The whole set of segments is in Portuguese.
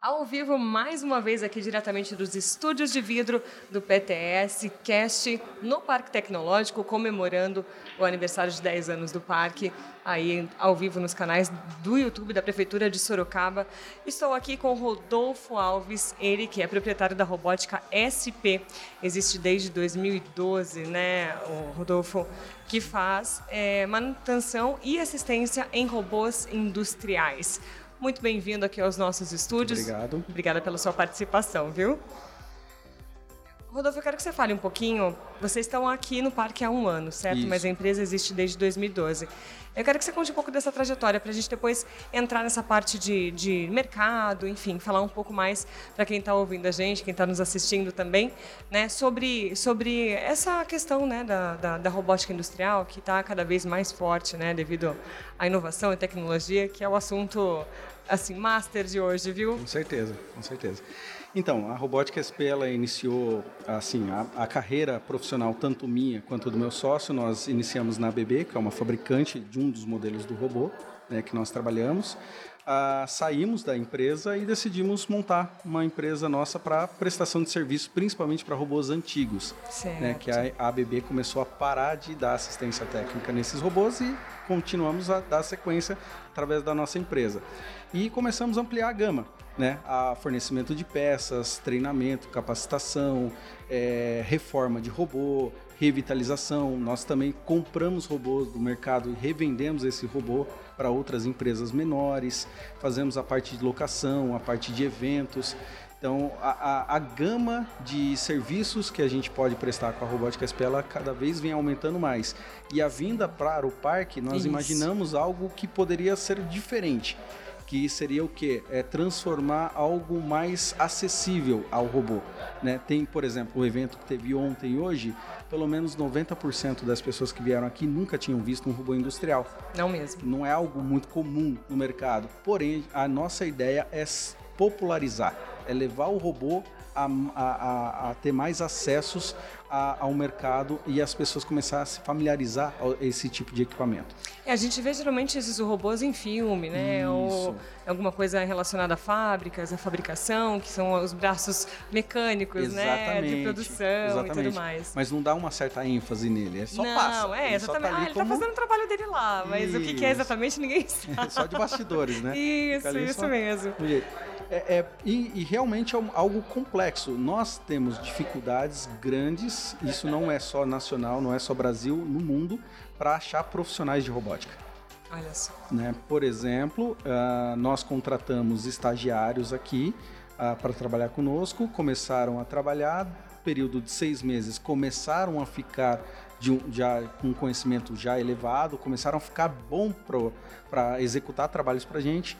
Ao vivo, mais uma vez aqui diretamente dos estúdios de vidro do PTS Cast no Parque Tecnológico, comemorando o aniversário de 10 anos do parque, aí ao vivo nos canais do YouTube da Prefeitura de Sorocaba. Estou aqui com Rodolfo Alves, ele que é proprietário da robótica SP, existe desde 2012, né, o Rodolfo, que faz é, manutenção e assistência em robôs industriais. Muito bem-vindo aqui aos nossos estúdios. Obrigado. Obrigada pela sua participação, viu? Rodolfo, eu quero que você fale um pouquinho. Vocês estão aqui no parque há um ano, certo? Isso. Mas a empresa existe desde 2012. Eu quero que você conte um pouco dessa trajetória para a gente depois entrar nessa parte de, de mercado, enfim, falar um pouco mais para quem está ouvindo a gente, quem está nos assistindo também, né, sobre, sobre essa questão né, da, da, da robótica industrial que está cada vez mais forte, né, devido à inovação e tecnologia, que é o assunto assim master de hoje, viu? Com certeza, com certeza. Então, a Robótica SP ela iniciou assim a, a, carreira profissional tanto minha quanto do meu sócio. Nós iniciamos na ABB, que é uma fabricante de um dos modelos do robô né, que nós trabalhamos. Ah, saímos da empresa e decidimos montar uma empresa nossa para prestação de serviço, principalmente para robôs antigos. Né, que a, ABB começou a parar de dar assistência técnica nesses robôs e continuamos a dar sequência através da nossa empresa. E começamos a ampliar a gama, né? A fornecimento de peças, treinamento, capacitação, é, reforma de robô, revitalização. Nós também compramos robôs do mercado e revendemos esse robô para outras empresas menores. Fazemos a parte de locação, a parte de eventos. Então, a, a, a, gama de serviços que a gente pode prestar com a Robótica SP, ela cada vez vem aumentando mais. E a vinda para o parque, nós Isso. imaginamos algo que poderia ser diferente que seria o que? É transformar algo mais acessível ao robô. Né? Tem, por exemplo, o evento que teve ontem e hoje, pelo menos 90% das pessoas que vieram aqui nunca tinham visto um robô industrial. Não mesmo. Não é algo muito comum no mercado. Porém, a nossa ideia é popularizar, é levar o robô a, a, a, ter mais acessos a, ao mercado e as pessoas começar a se familiarizar com esse tipo de equipamento. É, a gente vê geralmente esses robôs em filme, né? Isso. Ou alguma coisa relacionada a fábricas, a fabricação, que são os braços mecânicos, exatamente, né? De produção exatamente. e tudo mais. Mas não dá uma certa ênfase nele, é só não, passa. Não, é, exatamente. Tá ah, ele está como... fazendo o trabalho dele lá, mas isso. o que é exatamente ninguém sabe. só de bastidores, né? Isso, isso só... mesmo. É, é, e, e, realmente é algo complexo. Nós temos dificuldades grandes, isso não é só nacional, não é só Brasil, no mundo, para achar profissionais de robótica. Olha só. Né? Por exemplo, uh, nós contratamos estagiários aqui uh, para trabalhar conosco, começaram a trabalhar, período de seis meses, começaram a ficar de um, já com conhecimento já elevado, começaram a ficar bom para executar trabalhos para a gente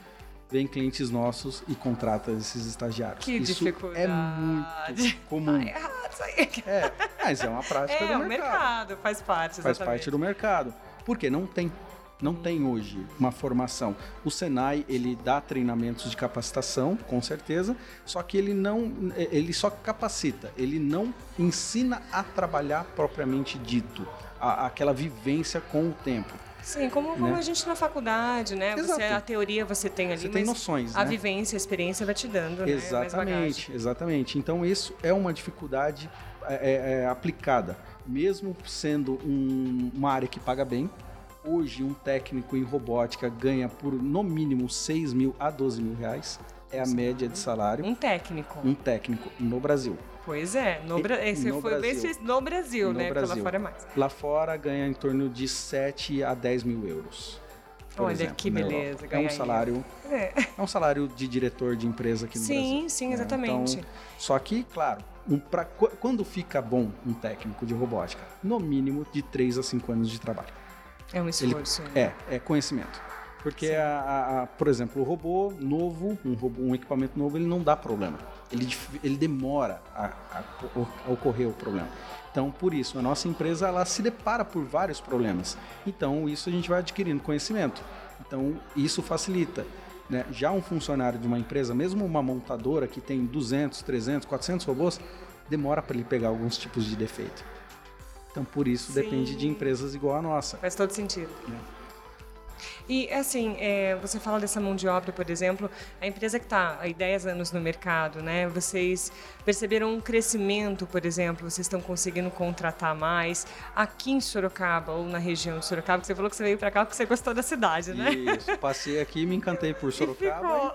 vem clientes nossos e contrata esses estagiários. Que isso dificuldade. é muito comum. Tá errado isso aí. É, mas é uma prática é, do mercado. É, o mercado, faz parte, exatamente. Faz parte do mercado. Porque não tem não tem hoje uma formação. O Senai ele dá treinamentos de capacitação, com certeza, só que ele não, ele só capacita, ele não ensina a trabalhar propriamente dito, a, aquela vivência com o tempo. Sim, como, como né? a gente na faculdade, né? Você, a teoria você tem ali, você tem noções, a né? vivência, a experiência vai te dando, exatamente, né? Exatamente, Então isso é uma dificuldade é, é, é, aplicada, mesmo sendo um, uma área que paga bem. Hoje um técnico em robótica ganha por no mínimo 6 mil a 12 mil reais. É a média de salário. Um técnico. Um técnico no Brasil. Pois é, no, Bra esse no foi Brasil. no Brasil, no né? Brasil. Porque lá fora é mais. Lá fora ganha em torno de 7 a 10 mil euros. Olha exemplo, que beleza, É um salário. É. é. um salário de diretor de empresa aqui no sim, Brasil. Sim, sim, exatamente. Então, só que, claro, um, pra, quando fica bom um técnico de robótica? No mínimo de 3 a 5 anos de trabalho. É um esforço. Ele, é, é conhecimento. Porque, a, a, a, por exemplo, o robô novo, um, robô, um equipamento novo, ele não dá problema. Ele, ele demora a, a, ocorrer o problema. Então, por isso, a nossa empresa ela se depara por vários problemas. Então, isso a gente vai adquirindo conhecimento. Então, isso facilita. Né? Já um funcionário de uma empresa, mesmo uma montadora que tem 200, 300, 400 robôs, demora para ele pegar alguns tipos de defeito. Então, por isso, Sim. depende de empresas igual a nossa. Faz todo sentido. Né? E, assim, é, você fala dessa mão de obra, por exemplo, a empresa que está há 10 anos no mercado, né? Vocês perceberam um crescimento, por exemplo, vocês estão conseguindo contratar mais aqui em Sorocaba ou na região de Sorocaba, que você falou que você veio para cá porque você gostou da cidade, né? Isso, passei aqui, me encantei por Sorocaba.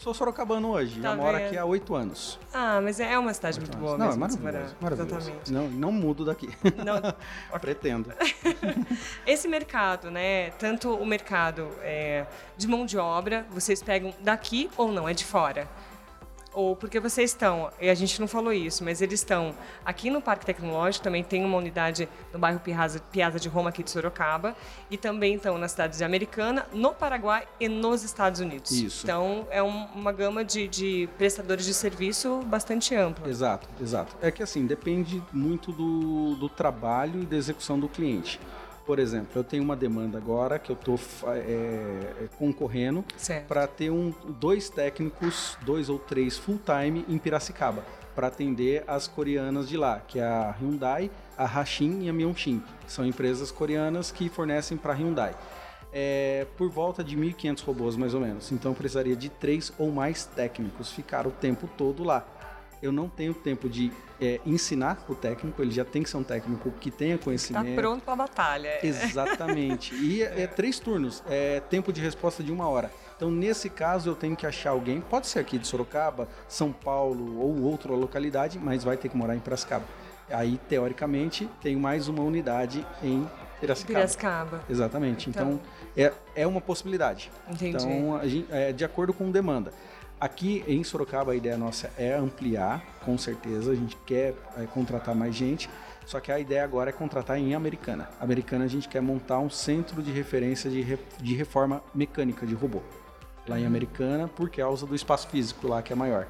Sou sorocabano hoje, tá já moro aqui há oito anos. Ah, mas é uma cidade muito boa não, mesmo. Não, é maravilhoso, maravilhoso. Exatamente. Não, não mudo daqui. Não. Pretendo. Esse mercado, né? Tanto o mercado é, de mão de obra, vocês pegam daqui ou não? É de fora? Ou porque vocês estão, e a gente não falou isso, mas eles estão aqui no Parque Tecnológico, também tem uma unidade no bairro Piazza, Piazza de Roma, aqui de Sorocaba, e também estão na cidade de Americana, no Paraguai e nos Estados Unidos. Isso. Então, é um, uma gama de, de, prestadores de serviço bastante ampla. Exato, exato. É que assim, depende muito do, do trabalho e da execução do cliente. Por exemplo, eu tenho uma demanda agora que eu estou é, é, concorrendo para ter um, dois técnicos, dois ou três full-time em Piracicaba, para atender as coreanas de lá, que é a Hyundai, a Hashin e a Myeonshin. São empresas coreanas que fornecem para a Hyundai. É, por volta de 1.500 robôs, mais ou menos. Então, precisaria de três ou mais técnicos ficar o tempo todo lá eu não tenho tempo de é, ensinar o técnico, ele já tem que ser um técnico que tenha conhecimento. Está pronto para a batalha. Exatamente. E é, é, três turnos, é tempo de resposta de uma hora. Então, nesse caso, eu tenho que achar alguém, pode ser aqui de Sorocaba, São Paulo ou outra localidade, mas vai ter que morar em Piracicaba. Aí, teoricamente, tem mais uma unidade em Piracicaba. Piracicaba. Exatamente. Então, então é, é uma possibilidade. Entendi. Então, gente, é de acordo com demanda. Aqui em Sorocaba a ideia nossa é ampliar, com certeza. A gente quer é, contratar mais gente. Só que a ideia agora é contratar em Americana. Americana a gente quer montar um centro de referência de, re, de reforma mecânica de robô. Lá em Americana, por causa do espaço físico lá que é maior.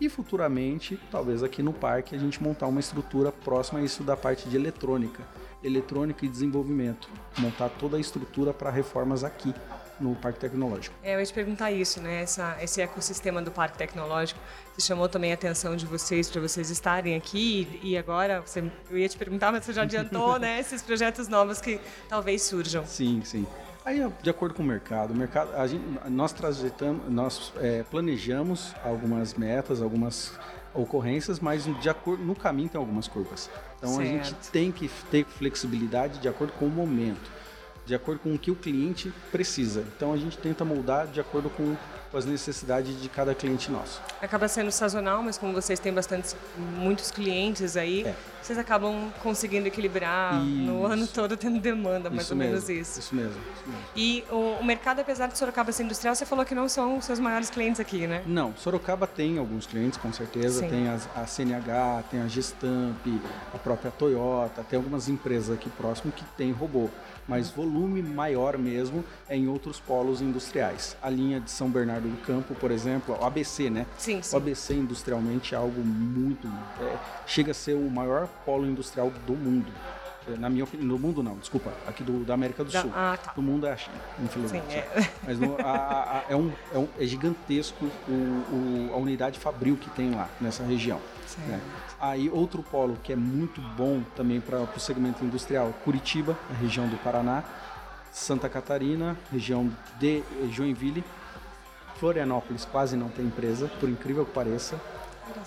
E futuramente, talvez aqui no parque, a gente montar uma estrutura próxima a isso da parte de eletrônica. Eletrônica e desenvolvimento. Montar toda a estrutura para reformas aqui no Parque Tecnológico. É, eu ia te perguntar isso, né? Essa, esse ecossistema do Parque Tecnológico, chamou também a atenção de vocês para vocês estarem aqui e agora, você, eu ia te perguntar, mas você já adiantou, né? Esses projetos novos que talvez surjam. Sim, sim. Aí, de acordo com o mercado, o mercado a gente, nós trajetamos, nós é, planejamos algumas metas, algumas ocorrências, mas de acordo, no caminho tem algumas curvas. Então certo. a gente tem que ter flexibilidade de acordo com o momento de acordo com o que o cliente precisa. Então a gente tenta moldar de acordo com as necessidades de cada cliente nosso. Acaba sendo sazonal, mas como vocês têm bastante, muitos clientes aí, é. vocês acabam conseguindo equilibrar isso. no ano todo tendo demanda, mais isso ou mesmo, menos isso. Isso mesmo, isso mesmo. E o, o, mercado, apesar de Sorocaba ser industrial, você falou que não são os seus maiores clientes aqui, né? Não, Sorocaba tem alguns clientes, com certeza. Sim. Tem as, a CNH, tem a Gestamp, a própria Toyota, tem algumas empresas aqui próximo que tem robô mas volume maior mesmo é em outros polos industriais. A linha de São Bernardo do Campo, por exemplo, o ABC, né? Sim, sim. O ABC industrialmente é algo muito. É, chega a ser o maior polo industrial do mundo. É, na minha opinião, no mundo não, desculpa, aqui do, da América do da, Sul. Ah, tá. Do mundo é a China, infelizmente. Sim, é. Mas no, a, a, é, um, é, um, é gigantesco o, o, a unidade fabril que tem lá, nessa região. Né? Aí outro polo que é muito bom também para o segmento industrial, Curitiba, a região do Paraná, Santa Catarina, região de Joinville, Florianópolis quase não tem empresa, por incrível que pareça.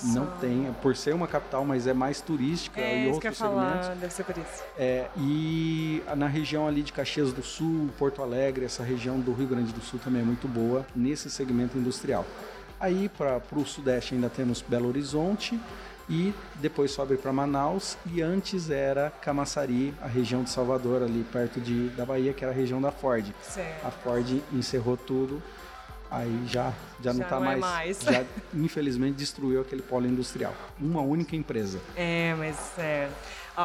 Não tem, por ser uma capital, mas é mais turística é, e outros segmentos. Deve ser por isso. É, e na região ali de Caxias do Sul, Porto Alegre, essa região do Rio Grande do Sul também é muito boa nesse segmento industrial. Aí para o sudeste ainda temos Belo Horizonte e depois sobe para Manaus e antes era Camaçari, a região de Salvador ali perto de, da Bahia, que era a região da Ford. Certo. A Ford encerrou tudo, aí já já, não está é mais, mais. já infelizmente destruiu aquele polo industrial. Uma única empresa. É, mas é,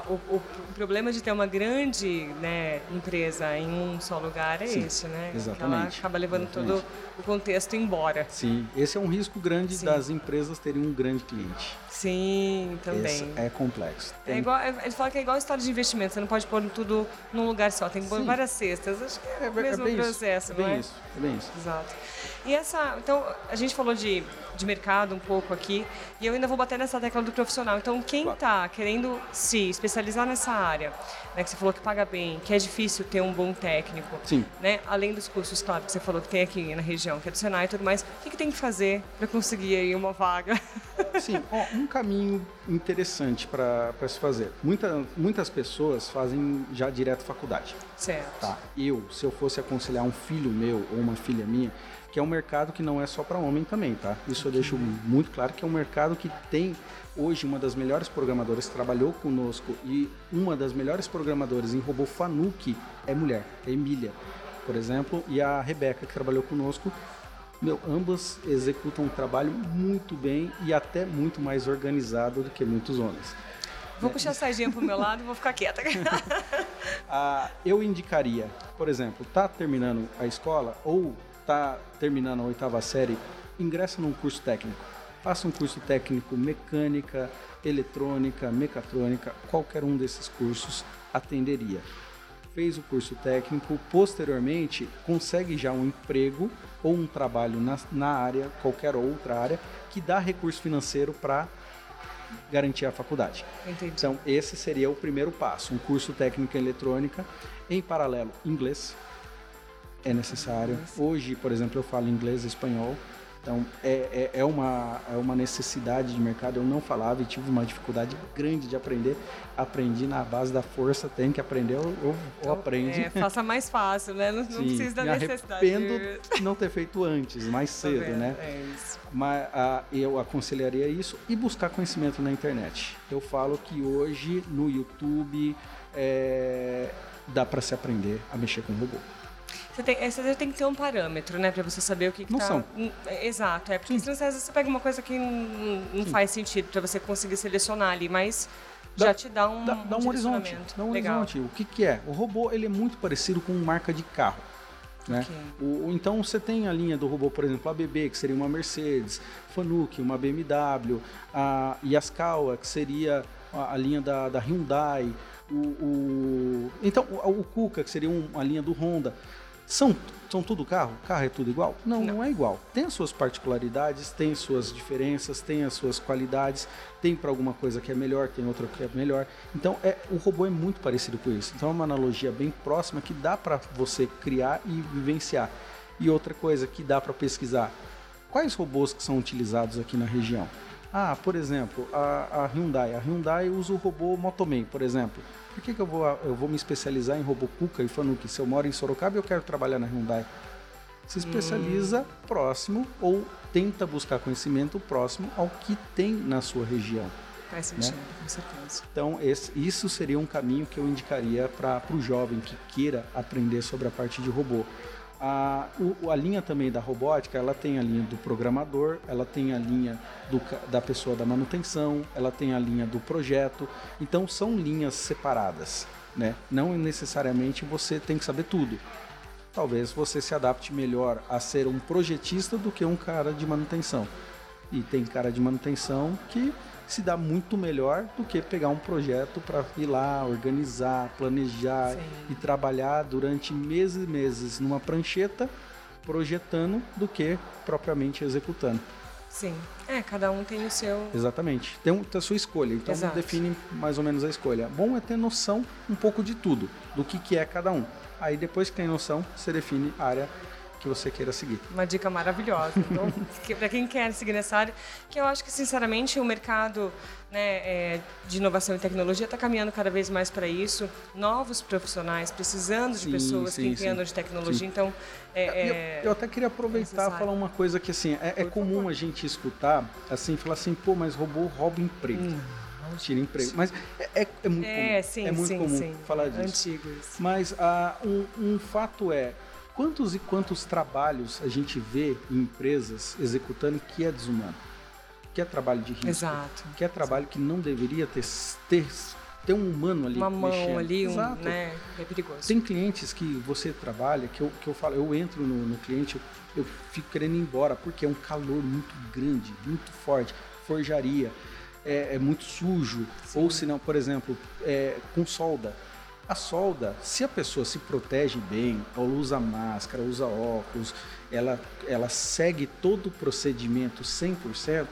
o, o, o, problema de ter uma grande né, empresa em um só lugar é Sim, esse, né? Exatamente. Ela acaba levando exatamente. todo o contexto embora. Sim, esse é um risco grande Sim. das empresas terem um grande cliente. Sim, também. Esse é complexo. Tem... É igual, é, ele fala que é igual a história de investimento, você não pode pôr tudo num lugar só, tem que pôr Sim. várias cestas. Acho que é, é o mesmo é processo, isso. não é? Bem isso, é bem isso. Exato. E essa, então, a gente falou de de mercado um pouco aqui e eu ainda vou bater nessa tecla do profissional. Então, quem está querendo se especializar nessa área, né, que você falou que paga bem, que é difícil ter um bom técnico, Sim. né, além dos cursos, claro, que você falou que tem aqui na região, que é do Senai e tudo mais, o que, que tem que fazer para conseguir aí uma vaga? Sim, ó, um caminho interessante para se fazer. Muita, muitas pessoas fazem já direto faculdade. Certo. Tá. Eu, se eu fosse aconselhar um filho meu ou uma filha minha, que é um mercado que não é só para homem também, tá? Isso eu deixo muito claro que é um mercado que tem hoje uma das melhores programadoras que trabalhou conosco e uma das melhores programadoras em robô Fanuc é mulher, é Emília, por exemplo, e a Rebeca que trabalhou conosco. Meu, ambas executam um trabalho muito bem e até muito mais organizado do que muitos homens. Vou puxar a sardinha pro meu lado e vou ficar quieta. ah, eu indicaria, por exemplo, tá terminando a escola ou tá terminando a oitava série, ingressa num curso técnico. Faça um curso técnico mecânica, eletrônica, mecatrônica, qualquer um desses cursos atenderia. Fez o curso técnico, posteriormente consegue já um emprego ou um trabalho na, na área, qualquer outra área, que dá recurso financeiro para garantir a faculdade. Entendi. Então, esse seria o primeiro passo, um curso técnico em eletrônica, em paralelo, inglês é necessário. Hoje, por exemplo, eu falo inglês e espanhol, então é, é, é, uma, é uma necessidade de mercado. Eu não falava e tive uma dificuldade grande de aprender. Aprendi na base da força, tem que aprender ou, ou, então, aprende. É, faça mais fácil, né? Não, não precisa da me necessidade. arrependo de não ter feito antes, mais Tá cedo, vendo? né? É isso. Mas ah, eu aconselharia isso e buscar conhecimento na internet. Eu falo que hoje no YouTube é, dá para se aprender a mexer com robô. Você tem, você tem que ter um parâmetro, né? Pra você saber o que, que Não tá... são. É, Exato, é. Porque senão às vezes você pega uma coisa que não, não faz sentido pra você conseguir selecionar ali, mas Dá- já te dá um, dá, dá um horizonte, dá um Legal. horizonte. O que, que é? O robô ele é muito parecido com marca de carro. Né? Ok. O, então você tem a linha do robô, por exemplo, a BB, que seria uma Mercedes, Fanuc, uma BMW, a Yaskawa, que seria a, a linha da, da Hyundai, o, o- então o, o Kuka, que seria um- uma linha do Honda. São, são tudo carro? Carro é tudo igual? Não, não, é igual. Tem as suas particularidades, tem suas diferenças, tem as suas qualidades, tem para alguma coisa que é melhor, tem outra que é melhor. Então, é, o robô é muito parecido com isso. Então, é uma analogia bem próxima que dá para você criar e vivenciar. E outra coisa que dá para pesquisar: quais robôs que são utilizados aqui na região? Ah, por exemplo, a, a Hyundai. A Hyundai usa o robô Motoman, por exemplo. Por que, que eu, vou, eu vou me especializar em robô Kuka e Fanuc? Se eu moro em Sorocaba, eu quero trabalhar na Hyundai. Se especializa próximo ou tenta buscar conhecimento próximo ao que tem na sua região. Faz sentido, com certeza. Então, esse- isso seria um caminho que eu indicaria para o jovem que queira aprender sobre a parte de robô. A, a linha também da robótica, ela tem a linha do programador, ela tem a linha do da pessoa da manutenção, ela tem a linha do projeto. Então, são linhas separadas. Né? Não necessariamente você tem que saber tudo. Talvez você se adapte melhor a ser um projetista do que um cara de manutenção. E tem cara de manutenção que se dá muito melhor do que pegar um projeto para ir lá, organizar, planejar Sim. e trabalhar durante meses e meses numa prancheta projetando do que propriamente executando. Sim. É, cada um tem o seu. Exatamente. Tem, um- tem a sua escolha, então Exato. define mais ou menos a escolha. Bom é ter noção um pouco de tudo, do que, que é cada um. Aí depois que tem noção, você define a área que você queira seguir. Uma dica maravilhosa. Então, pra quem quer seguir nessa área, que eu acho que, sinceramente, o mercado né, é, de inovação e tecnologia está caminhando cada vez mais para isso. Novos profissionais precisando de Sim, pessoas sim, que entendam de tecnologia. Sim. Então, é, é- Eu, eu até queria aproveitar e falar uma coisa que assim, é, é comum favor. a gente escutar, assim, falar assim, pô, mas robô rouba emprego. Tira emprego. Mas é, é, é muito é, comum. sim, é muito sim, comum sim. falar disso. Antigo isso. Mas ah, um, um fato é, quantos e quantos trabalhos a gente vê em empresas executando que é desumano? Que é trabalho de risco. Exato. Que é trabalho que não deveria ter, ter, ter um humano ali Uma mão mexendo. ali, um, Exato. né? É perigoso. Tem clientes que você trabalha, que eu, que eu falo, eu entro no, no cliente, eu, eu fico querendo ir embora, porque é um calor muito grande, muito forte, forjaria, é, é muito sujo, ou se não, por exemplo, é, com solda. A solda, se a pessoa se protege bem, ou usa máscara, usa óculos, ela, ela segue todo o procedimento 100%,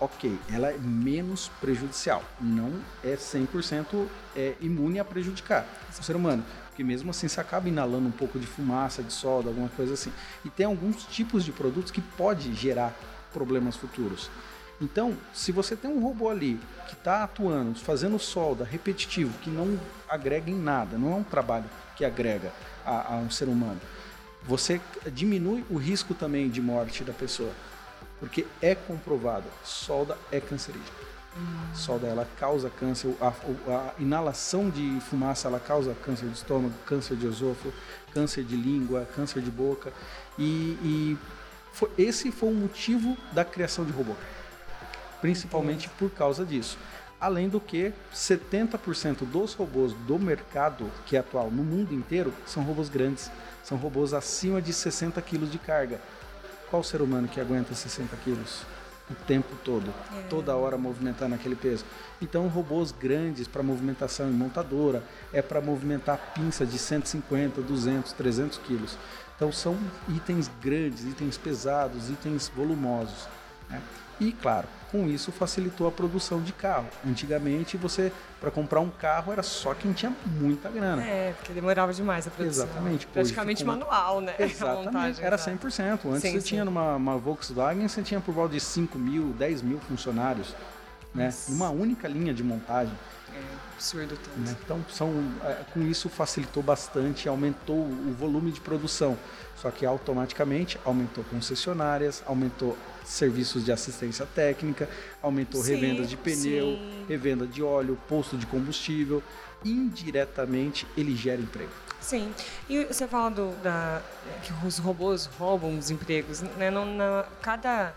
ok, ela é menos prejudicial. Não é 100% é, imune a prejudicar o ser humano. Porque mesmo assim você acaba inalando um pouco de fumaça, de solda, alguma coisa assim. E tem alguns tipos de produtos que pode gerar problemas futuros. Então, se você tem um robô ali que está atuando, fazendo solda repetitivo, que não agrega em nada, não é um trabalho que agrega a, a um ser humano, você diminui o risco também de morte da pessoa. Porque é comprovado, solda é cancerígena. Hum. Solda ela causa câncer, a, a, inalação de fumaça ela causa câncer de estômago, câncer de esôfago, câncer de língua, câncer de boca. E, e foi, esse foi o motivo da criação de robô principalmente por causa disso. Além do que 70% dos robôs do mercado que é atual no mundo inteiro são robôs grandes, são robôs acima de 60 quilos de carga. Qual ser humano que aguenta 60 quilos? o tempo todo, é. toda hora movimentando aquele peso. Então, robôs grandes para movimentação em montadora é para movimentar pinça de 150, 200, 300 quilos. Então, são itens grandes, itens pesados, itens volumosos. Né? E, claro, com isso facilitou a produção de carro. Antigamente, você, para comprar um carro, era só quem tinha muita grana. É, porque demorava demais a produção. Exatamente. Praticamente ficou... manual, né? Exatamente. Montagem, era 100%. Antes sim, você sim. tinha numa Volkswagen, você tinha por volta de 5 mil, 10 mil funcionários. Né? Numa única linha de montagem. É absurdo tanto. Né? Então, são, é, com isso facilitou bastante, aumentou o volume de produção. Só que automaticamente aumentou concessionárias, aumentou serviços de assistência técnica, aumentou sim, revendas de pneu, sim. revenda de óleo, posto de combustível. Indiretamente, ele gera emprego. Sim. E você fala do, da, que os robôs roubam os empregos. Né? Não, não, cada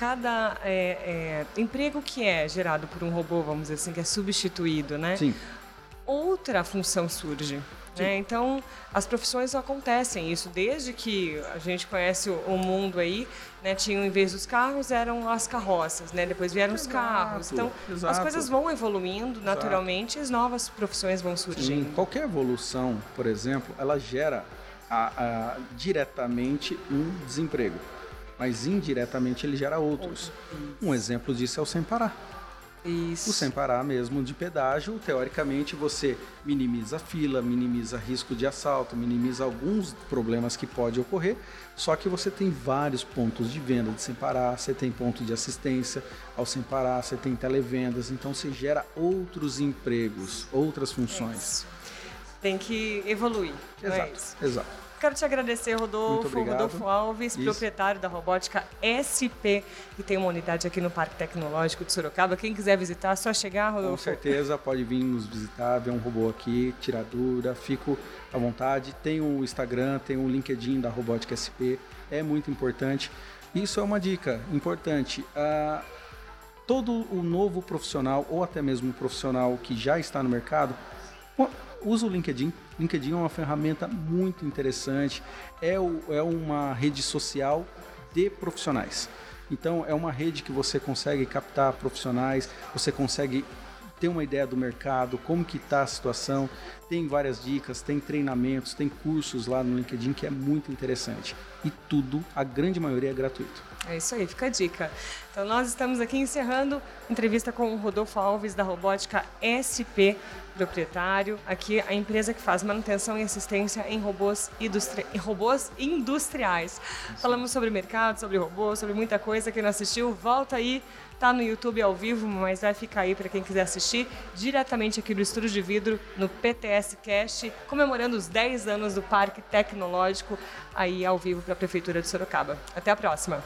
cada é, é, emprego que é gerado por um robô, vamos dizer assim, que é substituído, né? Sim. Outra função surge. Né? Então, as profissões acontecem isso desde que a gente conhece o mundo aí, né? Tinham em vez dos carros eram as carroças, né? Depois vieram exato, os carros. Então, exato. as coisas vão evoluindo naturalmente, exato. as novas profissões vão surgindo. Sim, qualquer evolução, por exemplo, ela gera a, a, diretamente um desemprego, mas indiretamente ele gera outros. Um exemplo disso é o sem parar. Isso. O sem parar mesmo de pedágio, teoricamente você minimiza a fila, minimiza risco de assalto, minimiza alguns problemas que pode ocorrer, só que você tem vários pontos de venda de sem parar, você tem ponto de assistência ao sem parar, você tem televendas, então você gera outros empregos, outras funções. É tem que evoluir. Exato, é exato. Quero te agradecer, Rodolfo. Rodolfo Alves, Isso. proprietário da robótica SP, que tem uma unidade aqui no Parque Tecnológico de Sorocaba. Quem quiser visitar, é só chegar, Rodolfo. Com certeza, pode vir nos visitar, ver um robô aqui, tirar dúvida, fico à vontade. Tem o Instagram, tem o LinkedIn da Robótica SP, é muito importante. Isso é uma dica importante. Ah, todo o novo profissional, ou até mesmo um profissional que já está no mercado, usa o LinkedIn. LinkedIn é uma ferramenta muito interessante, é, o, é uma rede social de profissionais. Então é uma rede que você consegue captar profissionais, você consegue ter uma ideia do mercado, como que está a situação, tem várias dicas, tem treinamentos, tem cursos lá no LinkedIn que é muito interessante. E tudo, a grande maioria é gratuito. É isso aí, fica a dica. Então nós estamos aqui encerrando entrevista com o Rodolfo Alves da Robótica SP, proprietário. Aqui a empresa que faz manutenção e assistência em robôs, industri... robôs industriais. Falamos sobre mercado, sobre robôs, sobre muita coisa. Quem não assistiu, volta aí. Tá no YouTube ao vivo, mas vai ficar aí para quem quiser assistir diretamente aqui do Estúdio de Vidro, no PTS Cast, comemorando os 10 anos do Parque Tecnológico aí ao vivo para a Prefeitura de Sorocaba. Até a próxima!